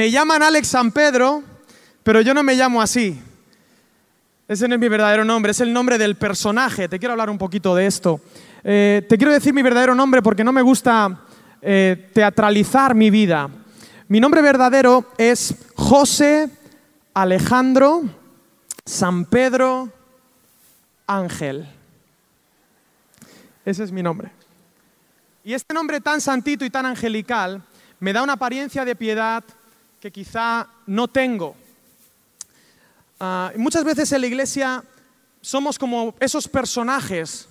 Me llaman Alex San Pedro, pero yo no me llamo así. Ese no es mi verdadero nombre, es el nombre del personaje. Te quiero hablar un poquito de esto. Eh, te quiero decir mi verdadero nombre porque no me gusta eh, teatralizar mi vida. Mi nombre verdadero es José Alejandro San Pedro Ángel. Ese es mi nombre. Y este nombre tan santito y tan angelical me da una apariencia de piedad que quizá no tengo. Ah, muchas veces en la iglesia somos como esos personajes,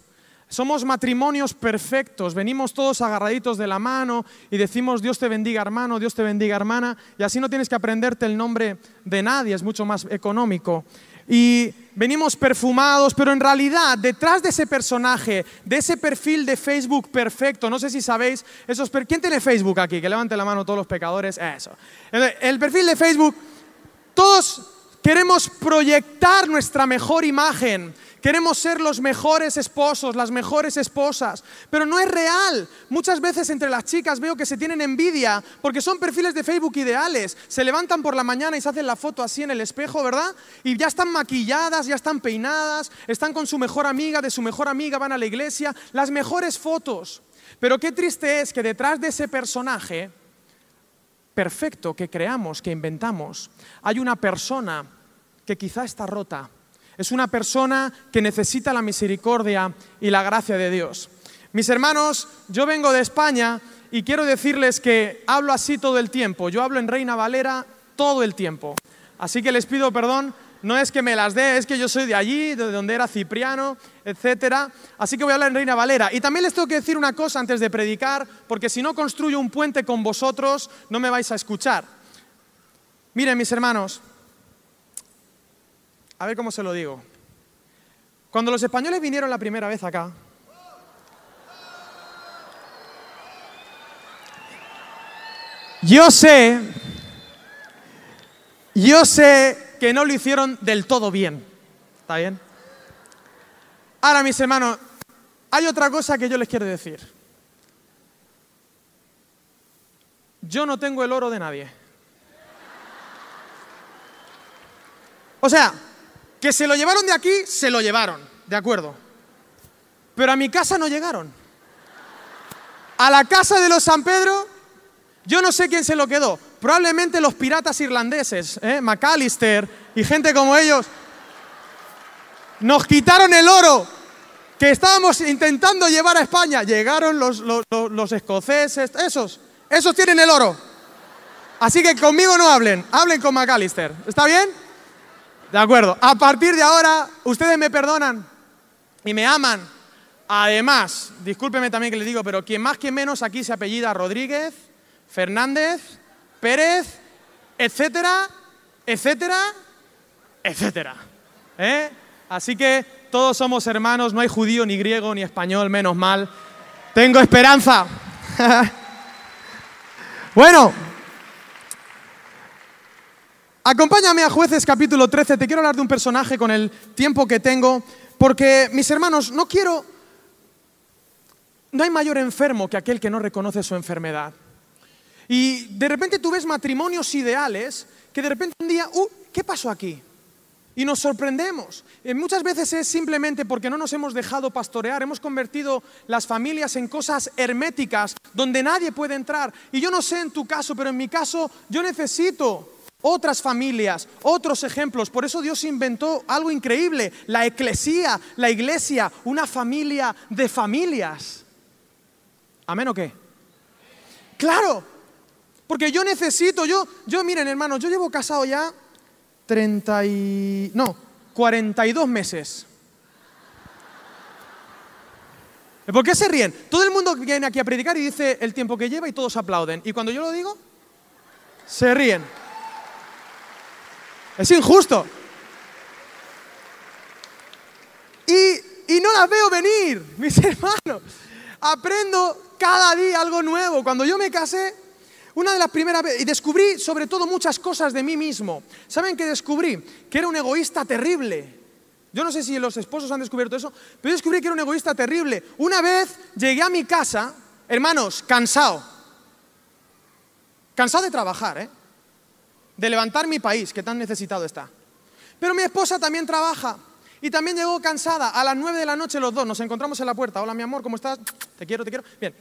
somos matrimonios perfectos, venimos todos agarraditos de la mano y decimos Dios te bendiga hermano, Dios te bendiga hermana, y así no tienes que aprenderte el nombre de nadie, es mucho más económico. Y venimos perfumados, pero en realidad detrás de ese personaje, de ese perfil de Facebook perfecto, no sé si sabéis, esos ¿quién tiene Facebook aquí? Que levante la mano todos los pecadores, eso. El perfil de Facebook, todos Queremos proyectar nuestra mejor imagen. Queremos ser los mejores esposos, las mejores esposas, pero no es real. Muchas veces entre las chicas veo que se tienen envidia porque son perfiles de Facebook ideales. Se levantan por la mañana y se hacen la foto así en el espejo, ¿verdad? Y ya están maquilladas, ya están peinadas, están con su mejor amiga, de su mejor amiga van a la iglesia, las mejores fotos. Pero qué triste es que detrás de ese personaje perfecto que creamos, que inventamos, hay una persona que quizá está rota. Es una persona que necesita la misericordia y la gracia de Dios. Mis hermanos, yo vengo de España y quiero decirles que hablo así todo el tiempo. Yo hablo en Reina Valera todo el tiempo. Así que les pido perdón. No es que me las dé, es que yo soy de allí, de donde era Cipriano, etc. Así que voy a hablar en Reina Valera. Y también les tengo que decir una cosa antes de predicar, porque si no construyo un puente con vosotros, no me vais a escuchar. Miren, mis hermanos, a ver cómo se lo digo. Cuando los españoles vinieron la primera vez acá, yo sé, yo sé que no lo hicieron del todo bien. ¿Está bien? Ahora, mis hermanos, hay otra cosa que yo les quiero decir. Yo no tengo el oro de nadie. O sea, que se lo llevaron de aquí, se lo llevaron, de acuerdo. Pero a mi casa no llegaron. A la casa de los San Pedro, yo no sé quién se lo quedó. Probablemente los piratas irlandeses, ¿eh? McAllister y gente como ellos. Nos quitaron el oro que estábamos intentando llevar a España. Llegaron los, los, los escoceses, esos, esos tienen el oro. Así que conmigo no hablen, hablen con McAllister. ¿Está bien? De acuerdo. A partir de ahora, ustedes me perdonan y me aman. Además, discúlpeme también que les digo, pero quien más que menos aquí se apellida Rodríguez, Fernández, Pérez, etcétera, etcétera, etcétera. ¿Eh? Así que todos somos hermanos, no hay judío, ni griego, ni español, menos mal. Tengo esperanza. bueno, Acompáñame a jueces capítulo 13. Te quiero hablar de un personaje con el tiempo que tengo, porque mis hermanos, no quiero... No hay mayor enfermo que aquel que no reconoce su enfermedad. Y de repente tú ves matrimonios ideales que de repente un día, uh, ¿qué pasó aquí? Y nos sorprendemos. Y muchas veces es simplemente porque no nos hemos dejado pastorear, hemos convertido las familias en cosas herméticas donde nadie puede entrar. Y yo no sé en tu caso, pero en mi caso yo necesito otras familias, otros ejemplos. Por eso Dios inventó algo increíble, la eclesía, la iglesia, una familia de familias. ¿Amén o qué? Claro, porque yo necesito, yo, yo miren hermanos, yo llevo casado ya 30 y... no, 42 meses. ¿Por qué se ríen? Todo el mundo viene aquí a predicar y dice el tiempo que lleva y todos aplauden. Y cuando yo lo digo, se ríen. Es injusto. Y, y no las veo venir, mis hermanos. Aprendo cada día algo nuevo. Cuando yo me casé, una de las primeras veces, y descubrí sobre todo muchas cosas de mí mismo. ¿Saben qué descubrí? Que era un egoísta terrible. Yo no sé si los esposos han descubierto eso, pero yo descubrí que era un egoísta terrible. Una vez llegué a mi casa, hermanos, cansado. Cansado de trabajar, ¿eh? De levantar mi país, que tan necesitado está. Pero mi esposa también trabaja y también llegó cansada. A las nueve de la noche los dos nos encontramos en la puerta. Hola, mi amor, ¿cómo estás? Te quiero, te quiero. Bien.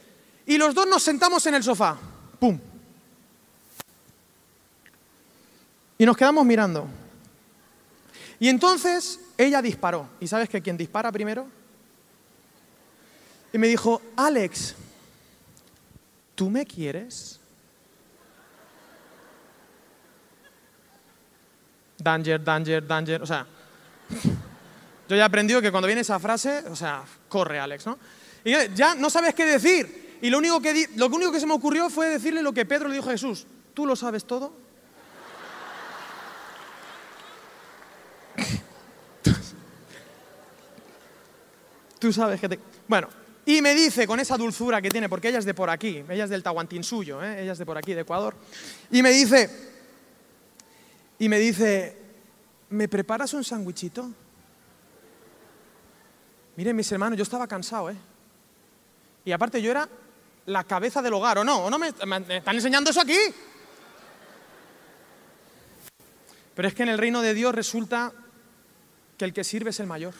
Y los dos nos sentamos en el sofá. ¡Pum! Y nos quedamos mirando. Y entonces ella disparó. ¿Y sabes que quién dispara primero? Y me dijo, Alex, ¿tú me quieres? Danger, danger, danger. O sea, yo ya he aprendido que cuando viene esa frase, o sea, corre Alex, ¿no? Y ya no sabes qué decir. Y lo único que, lo único que se me ocurrió fue decirle lo que Pedro le dijo a Jesús. ¿Tú lo sabes todo? Tú sabes que te... Bueno, y me dice con esa dulzura que tiene, porque ella es de por aquí, ella es del Tahuantinsuyo, ¿eh? ella es de por aquí, de Ecuador, y me dice, y me dice, ¿me preparas un sándwichito? Miren, mis hermanos, yo estaba cansado, ¿eh? Y aparte yo era la cabeza del hogar, ¿o no? ¿O no me, me están enseñando eso aquí? Pero es que en el reino de Dios resulta que el que sirve es el mayor.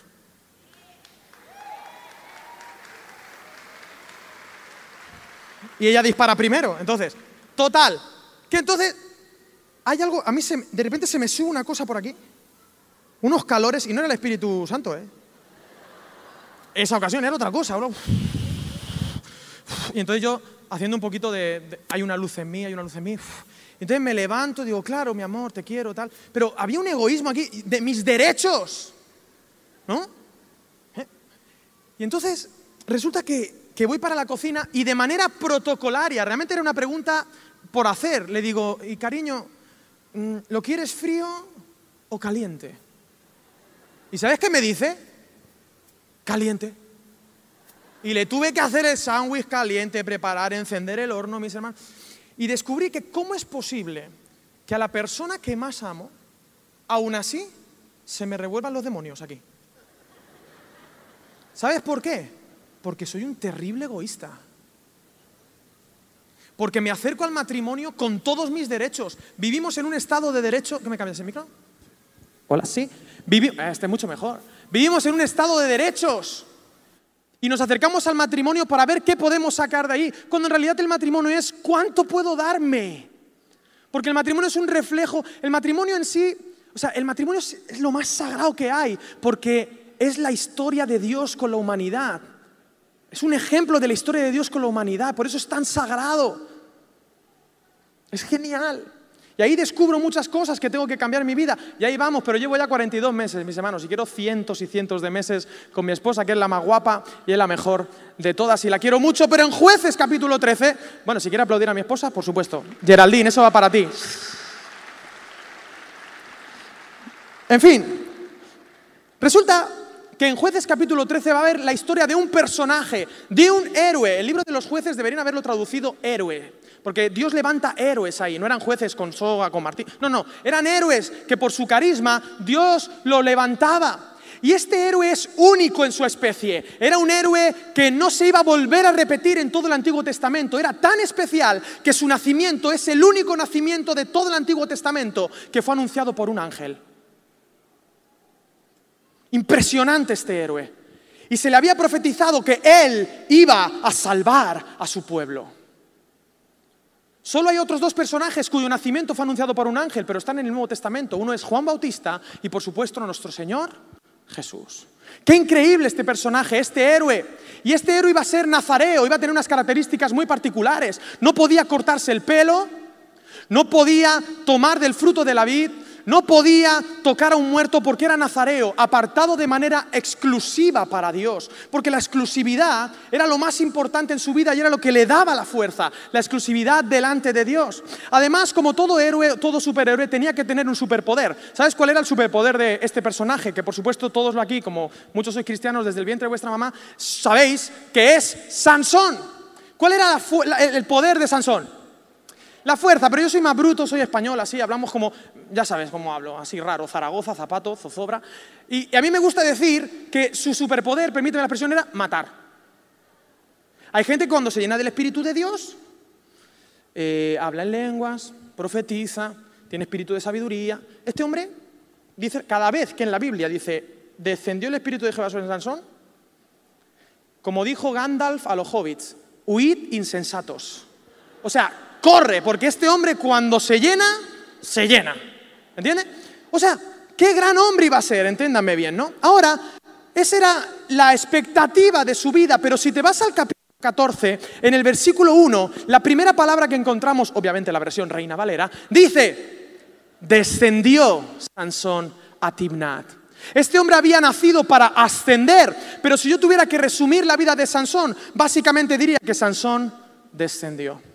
Y ella dispara primero. Entonces, total. Que entonces hay algo, a mí de repente se me sube una cosa por aquí, unos calores, y no era el Espíritu Santo, ¿eh? Esa ocasión era otra cosa, bro. Y entonces yo, haciendo un poquito de, hay una luz en mí, hay una luz en mí. Entonces me levanto, digo, claro, mi amor, te quiero, tal. Pero había un egoísmo aquí de mis derechos, ¿no? ¿Eh? Y entonces resulta que, que voy para la cocina y de manera protocolaria, realmente era una pregunta por hacer, le digo, y cariño, ¿lo quieres frío o caliente? ¿Y sabes qué me dice? Caliente. Y le tuve que hacer el sándwich caliente, preparar, encender el horno, mis hermanos. Y descubrí que cómo es posible que a la persona que más amo, aún así, se me revuelvan los demonios aquí. ¿Sabes por qué? Porque soy un terrible egoísta porque me acerco al matrimonio con todos mis derechos. Vivimos en un estado de derecho. ¿Qué me cambias el micro? Hola, sí. Vivi este mucho mejor. Vivimos en un estado de derechos. Y nos acercamos al matrimonio para ver qué podemos sacar de ahí, cuando en realidad el matrimonio es cuánto puedo darme. Porque el matrimonio es un reflejo, el matrimonio en sí, o sea, el matrimonio es lo más sagrado que hay, porque es la historia de Dios con la humanidad. Es un ejemplo de la historia de Dios con la humanidad, por eso es tan sagrado. Es genial. Y ahí descubro muchas cosas que tengo que cambiar en mi vida. Y ahí vamos, pero llevo ya 42 meses, mis hermanos, y quiero cientos y cientos de meses con mi esposa, que es la más guapa y es la mejor de todas. Y la quiero mucho, pero en jueces capítulo 13, bueno, si quiere aplaudir a mi esposa, por supuesto. Geraldine, eso va para ti. En fin, resulta que en jueces capítulo 13 va a haber la historia de un personaje, de un héroe. El libro de los jueces deberían haberlo traducido héroe. Porque Dios levanta héroes ahí, no eran jueces con soga, con martillo. No, no, eran héroes que por su carisma Dios lo levantaba. Y este héroe es único en su especie. Era un héroe que no se iba a volver a repetir en todo el Antiguo Testamento. Era tan especial que su nacimiento es el único nacimiento de todo el Antiguo Testamento que fue anunciado por un ángel. Impresionante este héroe. Y se le había profetizado que él iba a salvar a su pueblo. Solo hay otros dos personajes cuyo nacimiento fue anunciado por un ángel, pero están en el Nuevo Testamento. Uno es Juan Bautista y por supuesto nuestro Señor Jesús. Qué increíble este personaje, este héroe. Y este héroe iba a ser nazareo, iba a tener unas características muy particulares. No podía cortarse el pelo, no podía tomar del fruto de la vid, no podía tocar a un muerto porque era nazareo, apartado de manera exclusiva para Dios, porque la exclusividad era lo más importante en su vida y era lo que le daba la fuerza, la exclusividad delante de Dios. Además, como todo héroe, todo superhéroe tenía que tener un superpoder. ¿Sabes cuál era el superpoder de este personaje? Que por supuesto todos aquí, como muchos sois cristianos desde el vientre de vuestra mamá, sabéis que es Sansón. ¿Cuál era el poder de Sansón? La fuerza, pero yo soy más bruto, soy español, así, hablamos como, ya sabes cómo hablo, así raro, Zaragoza, Zapato, Zozobra. Y, a mí me gusta decir que su superpoder, permíteme la expresión, era matar. Hay gente que cuando se llena del Espíritu de Dios, eh, habla en lenguas, profetiza, tiene espíritu de sabiduría. Este hombre dice, cada vez que en la Biblia dice, descendió el espíritu de Jehová sobre Sansón, como dijo Gandalf a los hobbits, huid insensatos. O sea, corre, porque este hombre cuando se llena, se llena. ¿Entiendes? O sea, qué gran hombre iba a ser, entiéndanme bien, ¿no? Ahora, esa era la expectativa de su vida, pero si te vas al capítulo 14, en el versículo 1, la primera palabra que encontramos, obviamente la versión Reina Valera, dice, descendió Sansón a Timnat. Este hombre había nacido para ascender, pero si yo tuviera que resumir la vida de Sansón, básicamente diría que Sansón descendió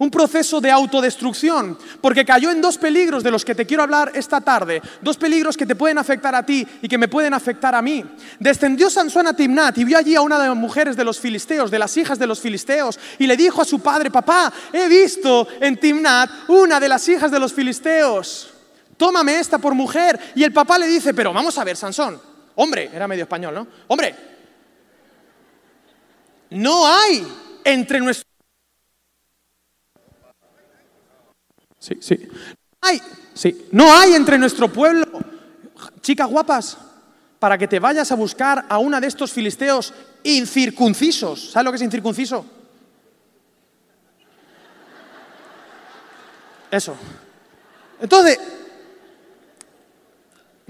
un proceso de autodestrucción, porque cayó en dos peligros de los que te quiero hablar esta tarde, dos peligros que te pueden afectar a ti y que me pueden afectar a mí. Descendió Sansón a Timnat y vio allí a una de las mujeres de los filisteos, de las hijas de los filisteos, y le dijo a su padre, papá, he visto en Timnat una de las hijas de los filisteos, tómame esta por mujer. Y el papá le dice, pero vamos a ver, Sansón, hombre, era medio español, ¿no? Hombre, no hay entre nuestros Sí, sí. Hay, sí. No hay entre nuestro pueblo chicas guapas para que te vayas a buscar a una de estos filisteos incircuncisos. ¿Sabes lo que es incircunciso? Eso. Entonces,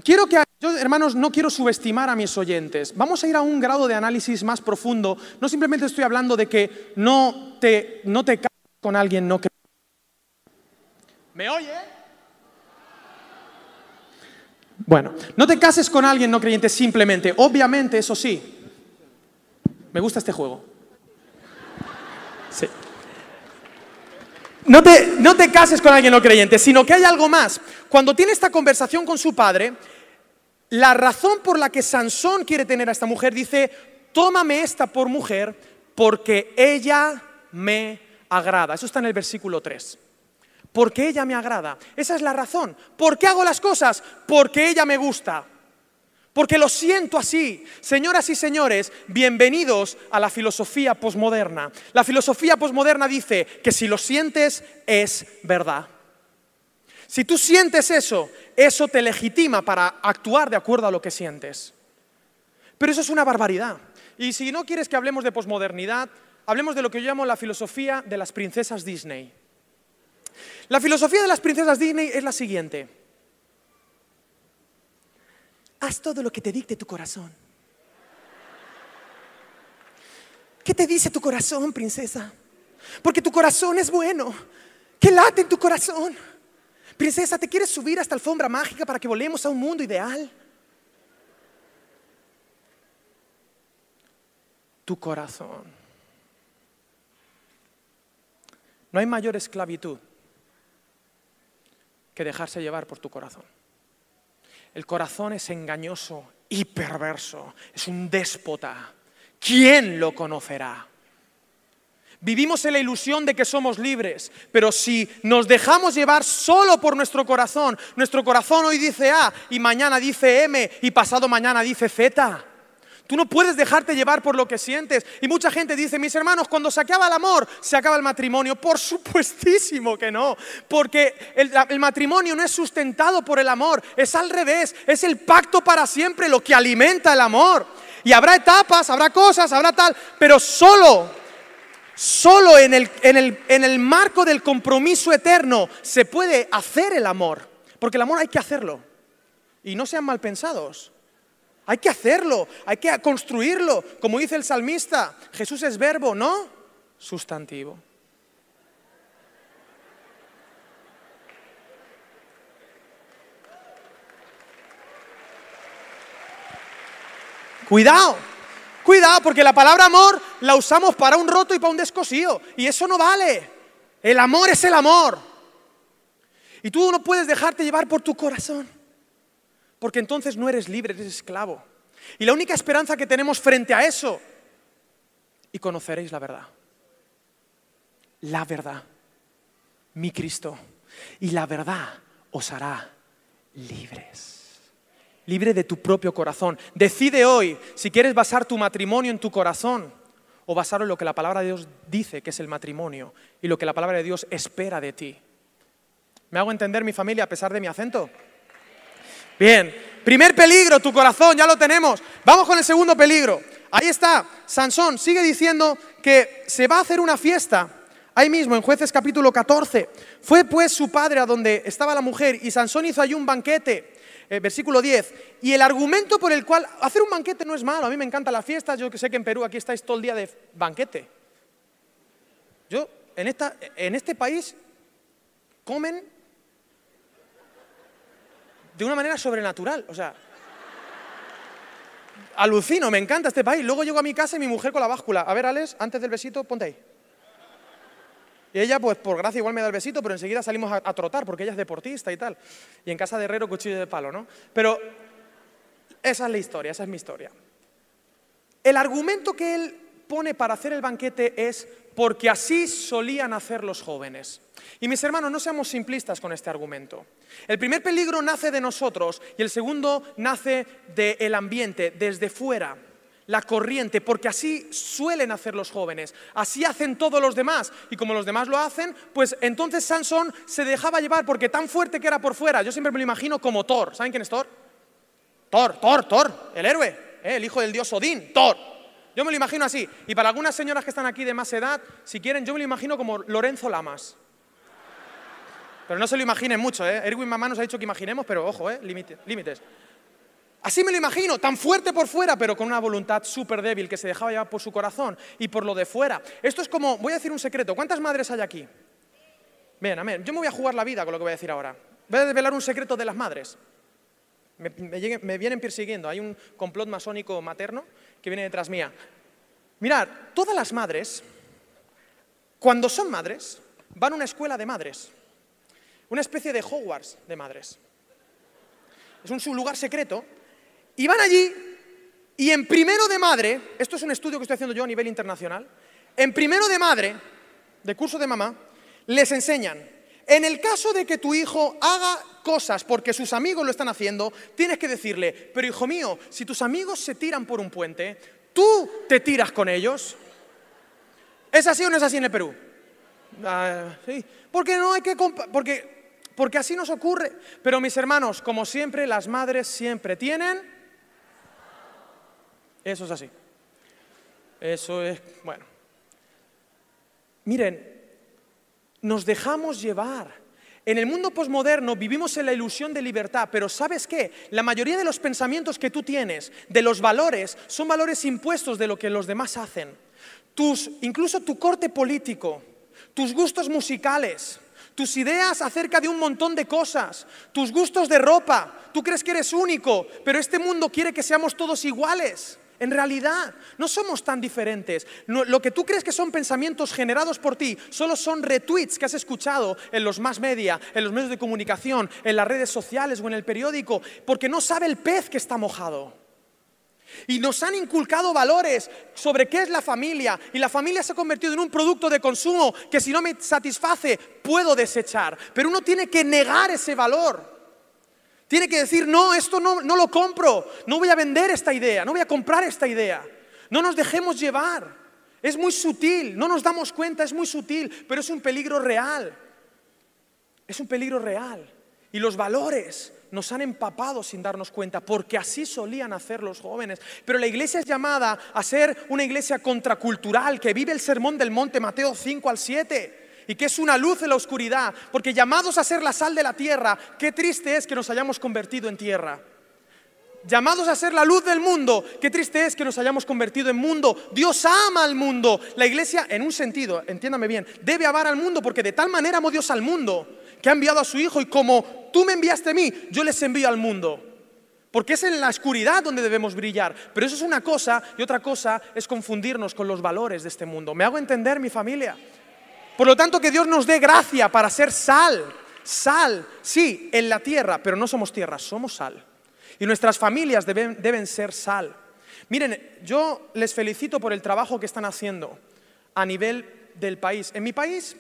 quiero que, yo, hermanos, no quiero subestimar a mis oyentes. Vamos a ir a un grado de análisis más profundo. No simplemente estoy hablando de que no te, no te cases con alguien no creyente. ¿Me oye? Bueno, no te cases con alguien no creyente simplemente. Obviamente, eso sí. Me gusta este juego. Sí. No te, no te cases con alguien no creyente, sino que hay algo más. Cuando tiene esta conversación con su padre, la razón por la que Sansón quiere tener a esta mujer dice, tómame esta por mujer porque ella me agrada. Eso está en el versículo 3 porque ella me agrada. Esa es la razón. ¿Por qué hago las cosas? Porque ella me gusta. Porque lo siento así. Señoras y señores, bienvenidos a la filosofía posmoderna. La filosofía posmoderna dice que si lo sientes es verdad. Si tú sientes eso, eso te legitima para actuar de acuerdo a lo que sientes. Pero eso es una barbaridad. Y si no quieres que hablemos de posmodernidad, hablemos de lo que yo llamo la filosofía de las princesas Disney. La filosofía de las princesas Disney es la siguiente. Haz todo lo que te dicte tu corazón. ¿Qué te dice tu corazón, princesa? Porque tu corazón es bueno. ¿Qué late en tu corazón? Princesa, ¿te quieres subir a esta alfombra mágica para que volemos a un mundo ideal? Tu corazón. No hay mayor esclavitud que dejarse llevar por tu corazón. El corazón es engañoso y perverso, es un déspota. ¿Quién lo conocerá? Vivimos en la ilusión de que somos libres, pero si nos dejamos llevar solo por nuestro corazón, nuestro corazón hoy dice A y mañana dice M y pasado mañana dice Z, Tú no puedes dejarte llevar por lo que sientes. Y mucha gente dice, mis hermanos, cuando se acaba el amor, se acaba el matrimonio. Por supuestísimo que no. Porque el, matrimonio no es sustentado por el amor. Es al revés. Es el pacto para siempre lo que alimenta el amor. Y habrá etapas, habrá cosas, habrá tal. Pero solo, solo en el, en el, en el marco del compromiso eterno se puede hacer el amor. Porque el amor hay que hacerlo. Y no sean mal pensados. Hay que hacerlo, hay que construirlo. Como dice el salmista, Jesús es verbo, no sustantivo. Cuidado, cuidado, porque la palabra amor la usamos para un roto y para un descosío. Y eso no vale. El amor es el amor. Y tú no puedes dejarte llevar por tu corazón porque entonces no eres libre, eres esclavo. Y la única esperanza que tenemos frente a eso, y conoceréis la verdad, la verdad, mi Cristo, y la verdad os hará libres. Libre de tu propio corazón. Decide hoy si quieres basar tu matrimonio en tu corazón o basarlo en lo que la palabra de Dios dice que es el matrimonio y lo que la palabra de Dios espera de ti. ¿Me hago entender mi familia a pesar de mi acento? Bien, primer peligro, tu corazón, ya lo tenemos. Vamos con el segundo peligro. Ahí está, Sansón sigue diciendo que se va a hacer una fiesta. Ahí mismo, en jueces capítulo 14. Fue pues su padre a donde estaba la mujer y Sansón hizo allí un banquete. Eh, versículo 10. Y el argumento por el cual hacer un banquete no es malo. A mí me encanta la fiesta. Yo sé que en Perú aquí estáis todo el día de banquete. Yo, en, esta, en este país, comen de una manera sobrenatural. O sea, alucino, me encanta este país. Luego llego a mi casa y mi mujer con la báscula. A ver, Alex, antes del besito, ponte ahí. Y ella, pues por gracia, igual me da el besito, pero enseguida salimos a, trotar porque ella es deportista y tal. Y en casa de herrero, cuchillo de palo, ¿no? Pero esa es la historia, esa es mi historia. El argumento que él pone para hacer el banquete es porque así solían hacer los jóvenes. Y mis hermanos, no seamos simplistas con este argumento. El primer peligro nace de nosotros y el segundo nace del ambiente, desde fuera la corriente, porque así suelen hacer los jóvenes, así hacen todos los demás, y como los demás lo hacen, pues entonces Sansón se dejaba llevar, porque tan fuerte que era por fuera, yo siempre me lo imagino como Thor, ¿saben quién es Thor? Thor, Thor, Thor, el héroe, ¿eh? el hijo del dios Odín, Thor. Yo me lo imagino así, y para algunas señoras que están aquí de más edad, si quieren, yo me lo imagino como Lorenzo Lamas. Pero no se lo imaginen mucho, ¿eh? Erwin Mamá nos ha dicho que imaginemos, pero ojo, ¿eh? límites. Así me lo imagino, tan fuerte por fuera, pero con una voluntad súper débil que se dejaba llevar por su corazón y por lo de fuera. Esto es como, voy a decir un secreto, ¿cuántas madres hay aquí? Bien, amén. Yo me voy a jugar la vida con lo que voy a decir ahora. Voy a desvelar un secreto de las madres. Me, me vienen persiguiendo, hay un complot masónico materno que viene detrás mía. Mirad, todas las madres, cuando son madres, van a una escuela de madres, una especie de Hogwarts de madres. Es un lugar secreto y van allí y en primero de madre, esto es un estudio que estoy haciendo yo a nivel internacional, en primero de madre, de curso de mamá, les enseñan, en el caso de que tu hijo haga cosas porque sus amigos lo están haciendo, tienes que decirle, pero hijo mío, si tus amigos se tiran por un puente, tú te tiras con ellos. ¿Es así o no es así en el Perú? Ah, sí, porque no hay que porque porque así nos ocurre. Pero mis hermanos, como siempre, las madres siempre tienen eso es así. Eso es, bueno. Miren, nos dejamos llevar. En el mundo posmoderno vivimos en la ilusión de libertad, pero ¿sabes qué? La mayoría de los pensamientos que tú tienes, de los valores, son valores impuestos de lo que los demás hacen. Tus, incluso tu corte político, tus gustos musicales, tus ideas acerca de un montón de cosas, tus gustos de ropa. Tú crees que eres único, pero este mundo quiere que seamos todos iguales. En realidad, no somos tan diferentes. lo que tú crees que son pensamientos generados por ti solo son retweets que has escuchado en los más media, en los medios de comunicación, en las redes sociales o en el periódico, porque no sabe el pez que está mojado. Y nos han inculcado valores sobre qué es la familia. Y la familia se ha convertido en un producto de consumo que si no me satisface puedo desechar. Pero uno tiene que negar ese valor. Tiene que decir, no, esto no, no lo compro, no voy a vender esta idea, no voy a comprar esta idea. No nos dejemos llevar. Es muy sutil, no nos damos cuenta, es muy sutil, pero es un peligro real. Es un peligro real. Y los valores nos han empapado sin darnos cuenta, porque así solían hacer los jóvenes. Pero la iglesia es llamada a ser una iglesia contracultural que vive el sermón del monte Mateo 5 al 7 y que es una luz en la oscuridad, porque llamados a ser la sal de la tierra, qué triste es que nos hayamos convertido en tierra. Llamados a ser la luz del mundo, qué triste es que nos hayamos convertido en mundo. Dios ama al mundo. La iglesia, en un sentido, entiéndame bien, debe amar al mundo porque de tal manera amó Dios al mundo que ha enviado a su Hijo y como tú me enviaste a mí, yo les envío al mundo. Porque es en la oscuridad donde debemos brillar. Pero eso es una cosa y otra cosa es confundirnos con los valores de este mundo. ¿Me hago entender, mi familia? Por lo tanto, que Dios nos dé gracia para ser sal. Sal, sí, en la tierra, pero no somos tierra, somos sal. Y nuestras familias deben, ser sal. Miren, yo les felicito por el trabajo que están haciendo a nivel del país. En mi país,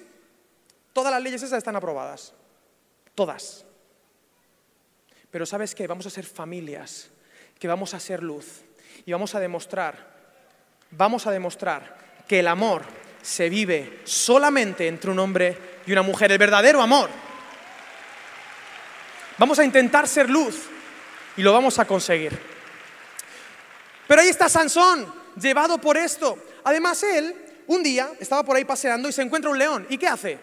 todas las leyes esas están aprobadas. Todas. Pero ¿sabes qué? Vamos a ser familias, que vamos a ser luz. Y vamos a demostrar, vamos a demostrar que el amor se vive solamente entre un hombre y una mujer, el verdadero amor. Vamos a intentar ser luz y lo vamos a conseguir. Pero ahí está Sansón, llevado por esto. Además, él un día estaba por ahí paseando y se encuentra un león. ¿Y qué hace?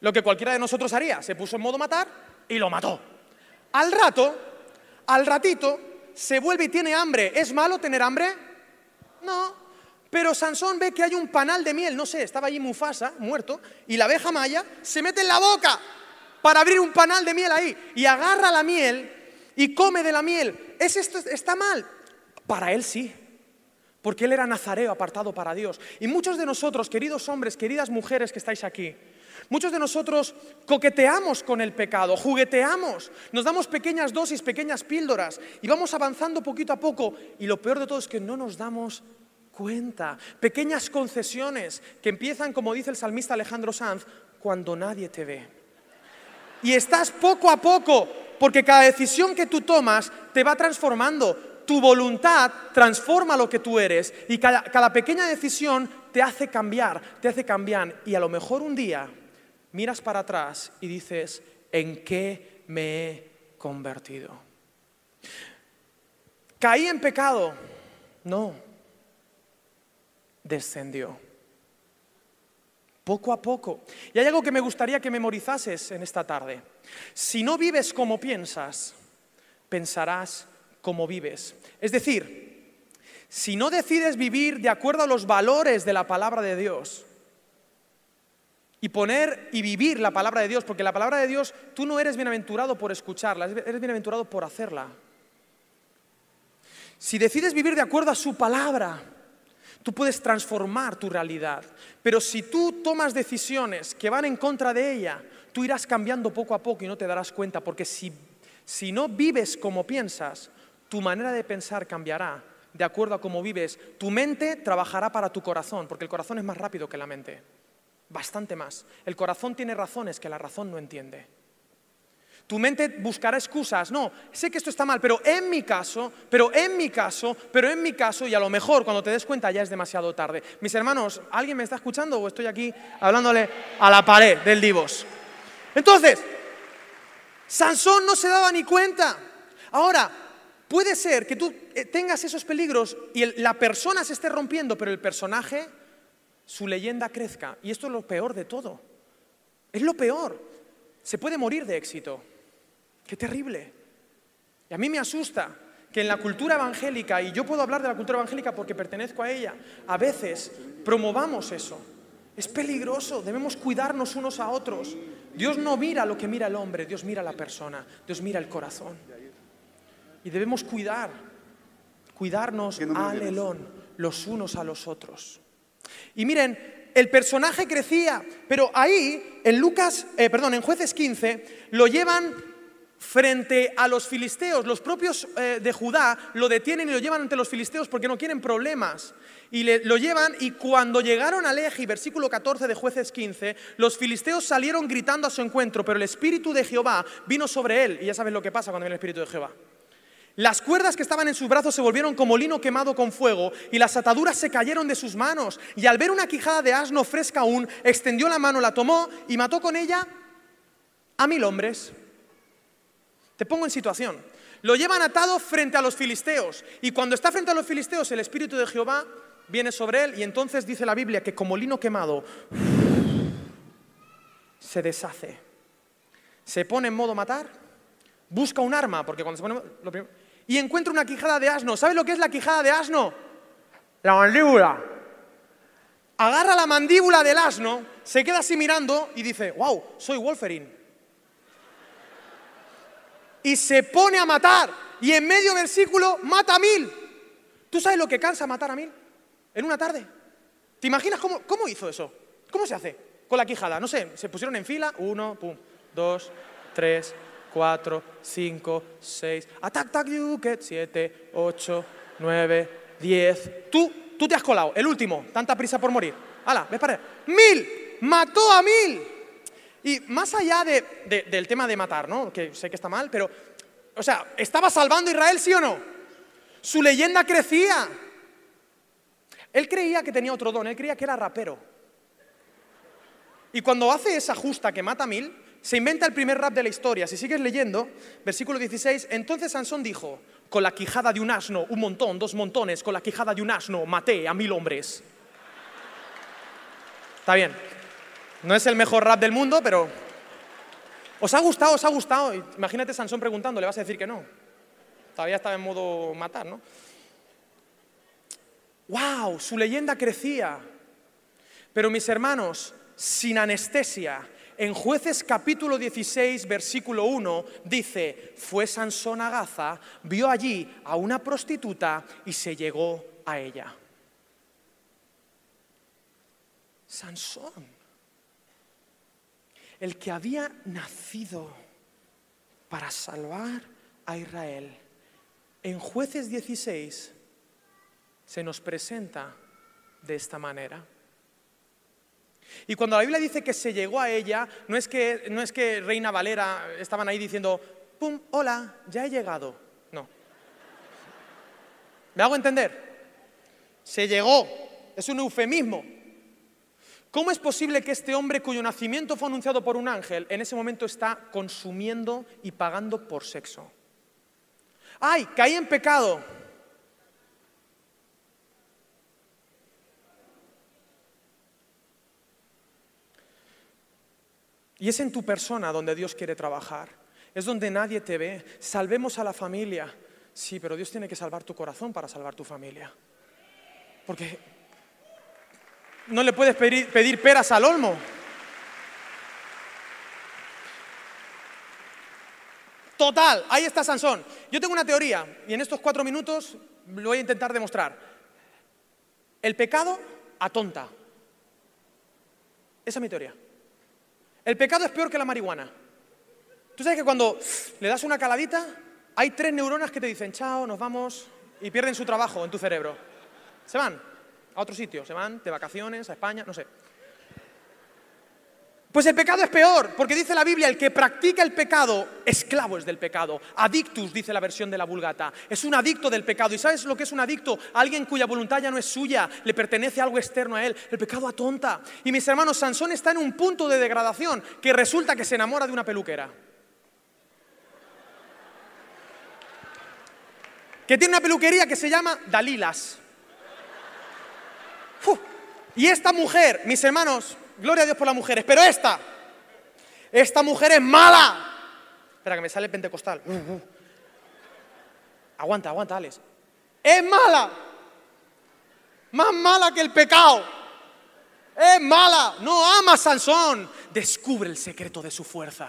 Lo que cualquiera de nosotros haría. Se puso en modo matar y lo mató. Al rato, al ratito, se vuelve y tiene hambre. ¿Es malo tener hambre? No. Pero Sansón ve que hay un panal de miel, no sé, estaba allí Mufasa, muerto, y la abeja maya se mete en la boca para abrir un panal de miel ahí y agarra la miel y come de la miel. ¿Es esto, ¿Está mal? Para él sí, porque él era nazareo apartado para Dios. Y muchos de nosotros, queridos hombres, queridas mujeres que estáis aquí, Muchos de nosotros coqueteamos con el pecado, jugueteamos, nos damos pequeñas dosis, pequeñas píldoras y vamos avanzando poquito a poco y lo peor de todo es que no nos damos cuenta. Pequeñas concesiones que empiezan, como dice el salmista Alejandro Sanz, cuando nadie te ve. Y estás poco a poco, porque cada decisión que tú tomas te va transformando. Tu voluntad transforma lo que tú eres y cada, cada pequeña decisión te hace cambiar, te hace cambiar. Y a lo mejor un día miras para atrás y dices, ¿en qué me he convertido? ¿Caí en pecado? No, descendió. Poco a poco. Y hay algo que me gustaría que memorizases en esta tarde. Si no vives como piensas, pensarás como vives. Es decir, si no decides vivir de acuerdo a los valores de la palabra de Dios, y poner y vivir la palabra de Dios, porque la palabra de Dios tú no eres bienaventurado por escucharla, eres bienaventurado por hacerla. Si decides vivir de acuerdo a su palabra, tú puedes transformar tu realidad. Pero si tú tomas decisiones que van en contra de ella, tú irás cambiando poco a poco y no te darás cuenta, porque si, si no vives como piensas, tu manera de pensar cambiará de acuerdo a cómo vives. Tu mente trabajará para tu corazón, porque el corazón es más rápido que la mente bastante más. El corazón tiene razones que la razón no entiende. Tu mente buscará excusas, no, sé que esto está mal, pero en mi caso, pero en mi caso, pero en mi caso, y a lo mejor cuando te des cuenta ya es demasiado tarde. Mis hermanos, ¿alguien me está escuchando o estoy aquí hablándole a la pared del divos? Entonces, Sansón no se daba ni cuenta. Ahora, puede ser que tú eh, tengas esos peligros y la persona se esté rompiendo, pero el personaje su leyenda crezca. Y esto es lo peor de todo. Es lo peor. Se puede morir de éxito. Qué terrible. Y a mí me asusta que en la cultura evangélica, y yo puedo hablar de la cultura evangélica porque pertenezco a ella, a veces promovamos eso. Es peligroso, debemos cuidarnos unos a otros. Dios no mira lo que mira el hombre, Dios mira la persona, Dios mira el corazón. Y debemos cuidar, cuidarnos al elón los unos a los otros. Y miren, el personaje crecía, pero ahí, en Lucas, eh, perdón, en Jueces 15, lo llevan frente a los filisteos. Los propios eh, de Judá lo detienen y lo llevan ante los filisteos porque no quieren problemas. Y lo llevan y cuando llegaron a Leji, versículo 14 de Jueces 15, los filisteos salieron gritando a su encuentro, pero el Espíritu de Jehová vino sobre él. Y ya sabes lo que pasa cuando viene el Espíritu de Jehová. Las cuerdas que estaban en sus brazos se volvieron como lino quemado con fuego y las ataduras se cayeron de sus manos. Y al ver una quijada de asno fresca aún, extendió la mano, la tomó y mató con ella a mil hombres. Te pongo en situación. Lo llevan atado frente a los filisteos y cuando está frente a los filisteos el Espíritu de Jehová viene sobre él y entonces dice la Biblia que como lino quemado se deshace. Se pone en modo matar, busca un arma, porque cuando se pone... Lo primero, y encuentra una quijada de asno. ¿Sabe lo que es la quijada de asno? La mandíbula. Agarra la mandíbula del asno, se queda así mirando y dice, wow, soy Wolverine. Y se pone a matar. Y en medio versículo mata a mil. ¿Tú sabes lo que cansa matar a mil? En una tarde. ¿Te imaginas cómo, cómo hizo eso? ¿Cómo se hace? Con la quijada. No sé, se pusieron en fila. Uno, pum, dos, tres, 4, 5, 6, attack, tac, you get 7, 8, 9, 10. Tú, tú te has colado, el último, tanta prisa por morir. ¡Hala, ves para ¡Mil! ¡Mató a mil! Y más allá de, del tema de matar. Que sé que está mal, pero, o sea, ¿estaba salvando Israel, sí o no? Su leyenda crecía. Él creía que tenía otro don, él creía que era rapero. Y cuando hace esa justa que mata a mil, se inventa el primer rap de la historia. Si sigues leyendo, versículo 16, entonces Sansón dijo, con la quijada de un asno, un montón, dos montones, con la quijada de un asno, maté a mil hombres. Está bien. No es el mejor rap del mundo, pero... ¿Os ha gustado? ¿Os ha gustado? Imagínate Sansón preguntando, le vas a decir que no. Todavía estaba en modo matar, ¿no? ¡Wow! Su leyenda crecía. Pero mis hermanos, sin anestesia, en jueces capítulo 16, versículo 1, dice, fue Sansón a Gaza, vio allí a una prostituta y se llegó a ella. Sansón, el que había nacido para salvar a Israel, en jueces 16 se nos presenta de esta manera. Y cuando la Biblia dice que se llegó a ella, no es que, no es que Reina Valera estaban ahí diciendo, ¡pum! Hola, ya he llegado. No. ¿Me hago entender? Se llegó. Es un eufemismo. ¿Cómo es posible que este hombre cuyo nacimiento fue anunciado por un ángel en ese momento está consumiendo y pagando por sexo? ¡Ay! Caí en pecado. Y es en tu persona donde Dios quiere trabajar. Es donde nadie te ve. Salvemos a la familia. Sí, pero Dios tiene que salvar tu corazón para salvar tu familia. Porque no le puedes pedir, peras al olmo. Total, ahí está Sansón. Yo tengo una teoría y en estos cuatro minutos lo voy a intentar demostrar. El pecado atonta. Esa es mi teoría. El pecado es peor que la marihuana. Tú sabes que cuando le das una caladita, hay tres neuronas que te dicen, chao, nos vamos, y pierden su trabajo en tu cerebro. Se van a otro sitio, se van de vacaciones a España, no sé. Pues el pecado es peor, porque dice la Biblia, el que practica el pecado, esclavo es del pecado. Adictus, dice la versión de la vulgata. Es un adicto del pecado. ¿Y sabes lo que es un adicto? Alguien cuya voluntad ya no es suya, le pertenece algo externo a él. El pecado atonta. Y mis hermanos, Sansón está en un punto de degradación que resulta que se enamora de una peluquera. Que tiene una peluquería que se llama Dalilas. Y esta mujer, mis hermanos, Gloria a Dios por las mujeres. Pero esta, esta mujer es mala. Espera, que me sale pentecostal. Aguanta, aguanta, Alex. Es mala. Más mala que el pecado. Es mala. No ama a Sansón. Descubre el secreto de su fuerza.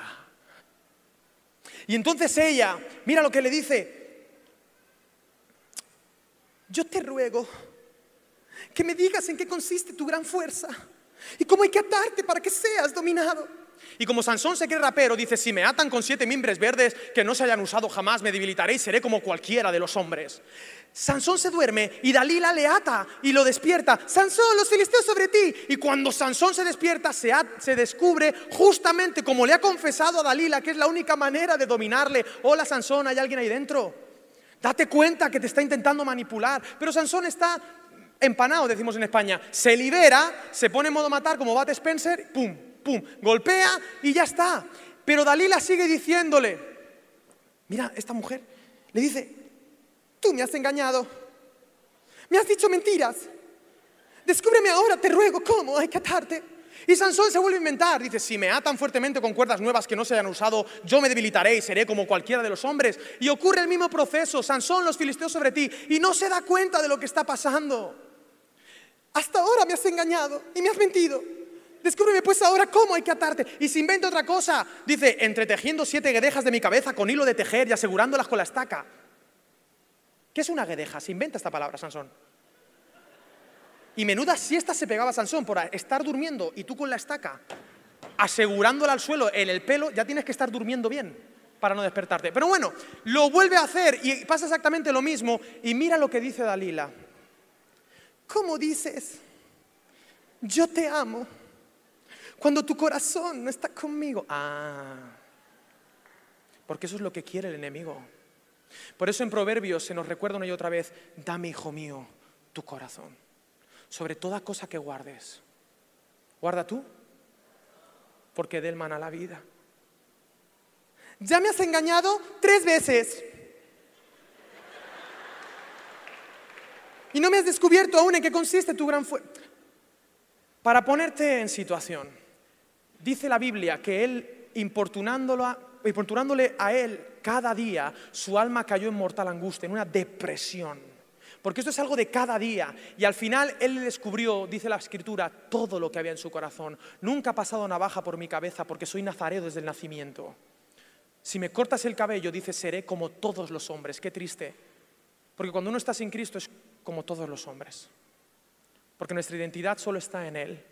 Y entonces ella, mira lo que le dice. Yo te ruego que me digas en qué consiste tu gran fuerza y cómo hay que atarte para que seas dominado. Y como Sansón se cree rapero, dice, si me atan con siete mimbres verdes que no se hayan usado jamás, me debilitaré y seré como cualquiera de los hombres. Sansón se duerme y Dalila le ata y lo despierta. Sansón, los filisteos sobre ti. Y cuando Sansón se despierta, se, se descubre justamente como le ha confesado a Dalila, que es la única manera de dominarle. Hola Sansón, ¿hay alguien ahí dentro? Date cuenta que te está intentando manipular. Pero Sansón está empanado, decimos en España. Se libera, se pone en modo matar como Bat Spencer, pum, pum, golpea y ya está. Pero Dalila sigue diciéndole, mira, esta mujer le dice, tú me has engañado, me has dicho mentiras, descúbreme ahora, te ruego, ¿cómo hay que atarte? Y Sansón se vuelve a inventar, dice, si me atan fuertemente con cuerdas nuevas que no se hayan usado, yo me debilitaré y seré como cualquiera de los hombres. Y ocurre el mismo proceso, Sansón los filisteos sobre ti, y no se da cuenta de lo que está pasando. Hasta ahora me has engañado y me has mentido. Descúbreme pues ahora cómo hay que atarte. Y se inventa otra cosa. Dice, entretejiendo siete guedejas de mi cabeza con hilo de tejer y asegurándolas con la estaca. ¿Qué es una guedeja? Se inventa esta palabra, Sansón. Y menuda siesta se pegaba Sansón por estar durmiendo y tú con la estaca, asegurándola al suelo en el pelo, ya tienes que estar durmiendo bien para no despertarte. Pero bueno, lo vuelve a hacer y pasa exactamente lo mismo. Y mira lo que dice Dalila. ¿Cómo dices? Yo te amo. Cuando tu corazón no está conmigo. Ah, porque eso es lo que quiere el enemigo. Por eso en Proverbios se nos recuerda una y otra vez, dame, hijo mío, tu corazón. Sobre toda cosa que guardes. Guarda tú, porque del mana la vida. Ya me has engañado tres veces. Y no me has descubierto aún en qué consiste tu gran fuerza. Para ponerte en situación, dice la Biblia que él, importunándole a él cada día, su alma cayó en mortal angustia, en una depresión. Porque esto es algo de cada día. Y al final él le descubrió, dice la escritura, todo lo que había en su corazón. Nunca ha pasado navaja por mi cabeza porque soy nazareo desde el nacimiento. Si me cortas el cabello, dice, seré como todos los hombres. Qué triste. Porque cuando uno está sin Cristo es como todos los hombres. Porque nuestra identidad solo está en Él.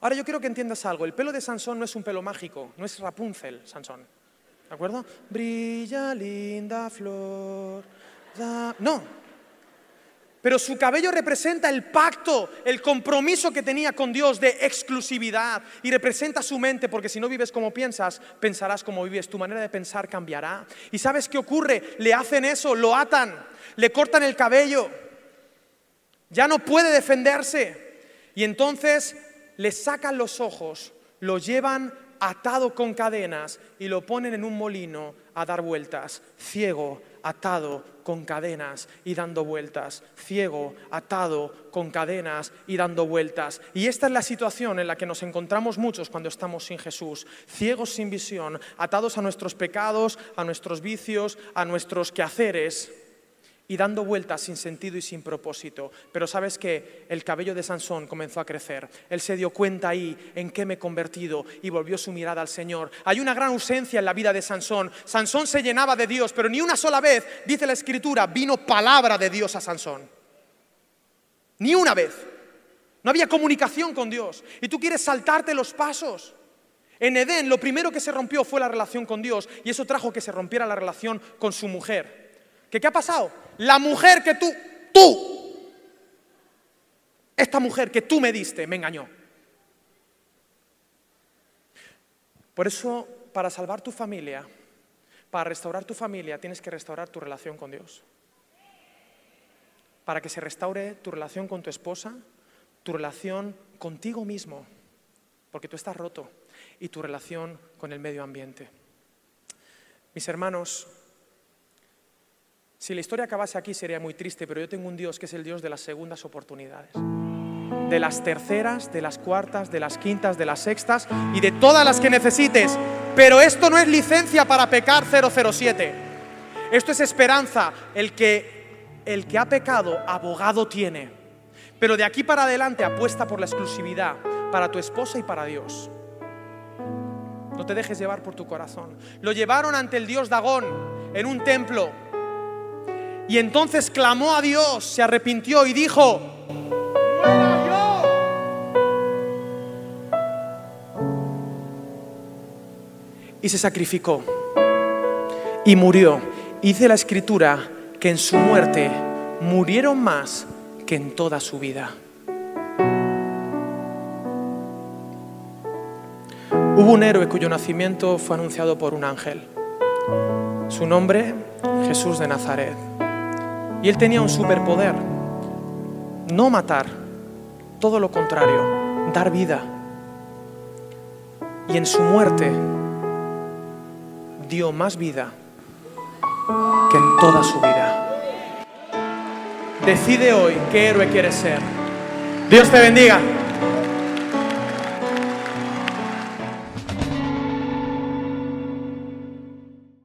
Ahora yo quiero que entiendas algo. El pelo de Sansón no es un pelo mágico, no es Rapunzel, Sansón. ¿De acuerdo? Brilla linda flor. No. Pero su cabello representa el pacto, el compromiso que tenía con Dios de exclusividad y representa su mente, porque si no vives como piensas, pensarás como vives, tu manera de pensar cambiará. ¿Y sabes qué ocurre? Le hacen eso, lo atan, le cortan el cabello, ya no puede defenderse. Y entonces le sacan los ojos, lo llevan atado con cadenas y lo ponen en un molino a dar vueltas, ciego, atado con cadenas y dando vueltas, ciego, atado con cadenas y dando vueltas. Y esta es la situación en la que nos encontramos muchos cuando estamos sin Jesús, ciegos sin visión, atados a nuestros pecados, a nuestros vicios, a nuestros quehaceres y dando vueltas sin sentido y sin propósito. Pero sabes que el cabello de Sansón comenzó a crecer. Él se dio cuenta ahí en qué me he convertido y volvió su mirada al Señor. Hay una gran ausencia en la vida de Sansón. Sansón se llenaba de Dios, pero ni una sola vez, dice la Escritura, vino palabra de Dios a Sansón. Ni una vez. No había comunicación con Dios. Y tú quieres saltarte los pasos. En Edén lo primero que se rompió fue la relación con Dios y eso trajo que se rompiera la relación con su mujer. ¿Qué, ha pasado? La mujer que tú, tú, esta mujer que tú me diste, me engañó. Por eso, para salvar tu familia, para restaurar tu familia, tienes que restaurar tu relación con Dios. Para que se restaure tu relación con tu esposa, tu relación contigo mismo, porque tú estás roto, y tu relación con el medio ambiente. Mis hermanos, si la historia acabase aquí sería muy triste, pero yo tengo un Dios que es el Dios de las segundas oportunidades. De las terceras, de las cuartas, de las quintas, de las sextas y de todas las que necesites. Pero esto no es licencia para pecar 007. Esto es esperanza. El que, el que ha pecado, abogado tiene. Pero de aquí para adelante apuesta por la exclusividad para tu esposa y para Dios. No te dejes llevar por tu corazón. Lo llevaron ante el dios Dagón en un templo y entonces clamó a Dios, se arrepintió y dijo, ¡Muera yo! Y se sacrificó y murió. Dice la escritura que en su muerte murieron más que en toda su vida. Hubo un héroe cuyo nacimiento fue anunciado por un ángel. Su nombre, Jesús de Nazaret. Y él tenía un superpoder, no matar, todo lo contrario, dar vida. Y en su muerte dio más vida que en toda su vida. Decide hoy qué héroe quieres ser. Dios te bendiga.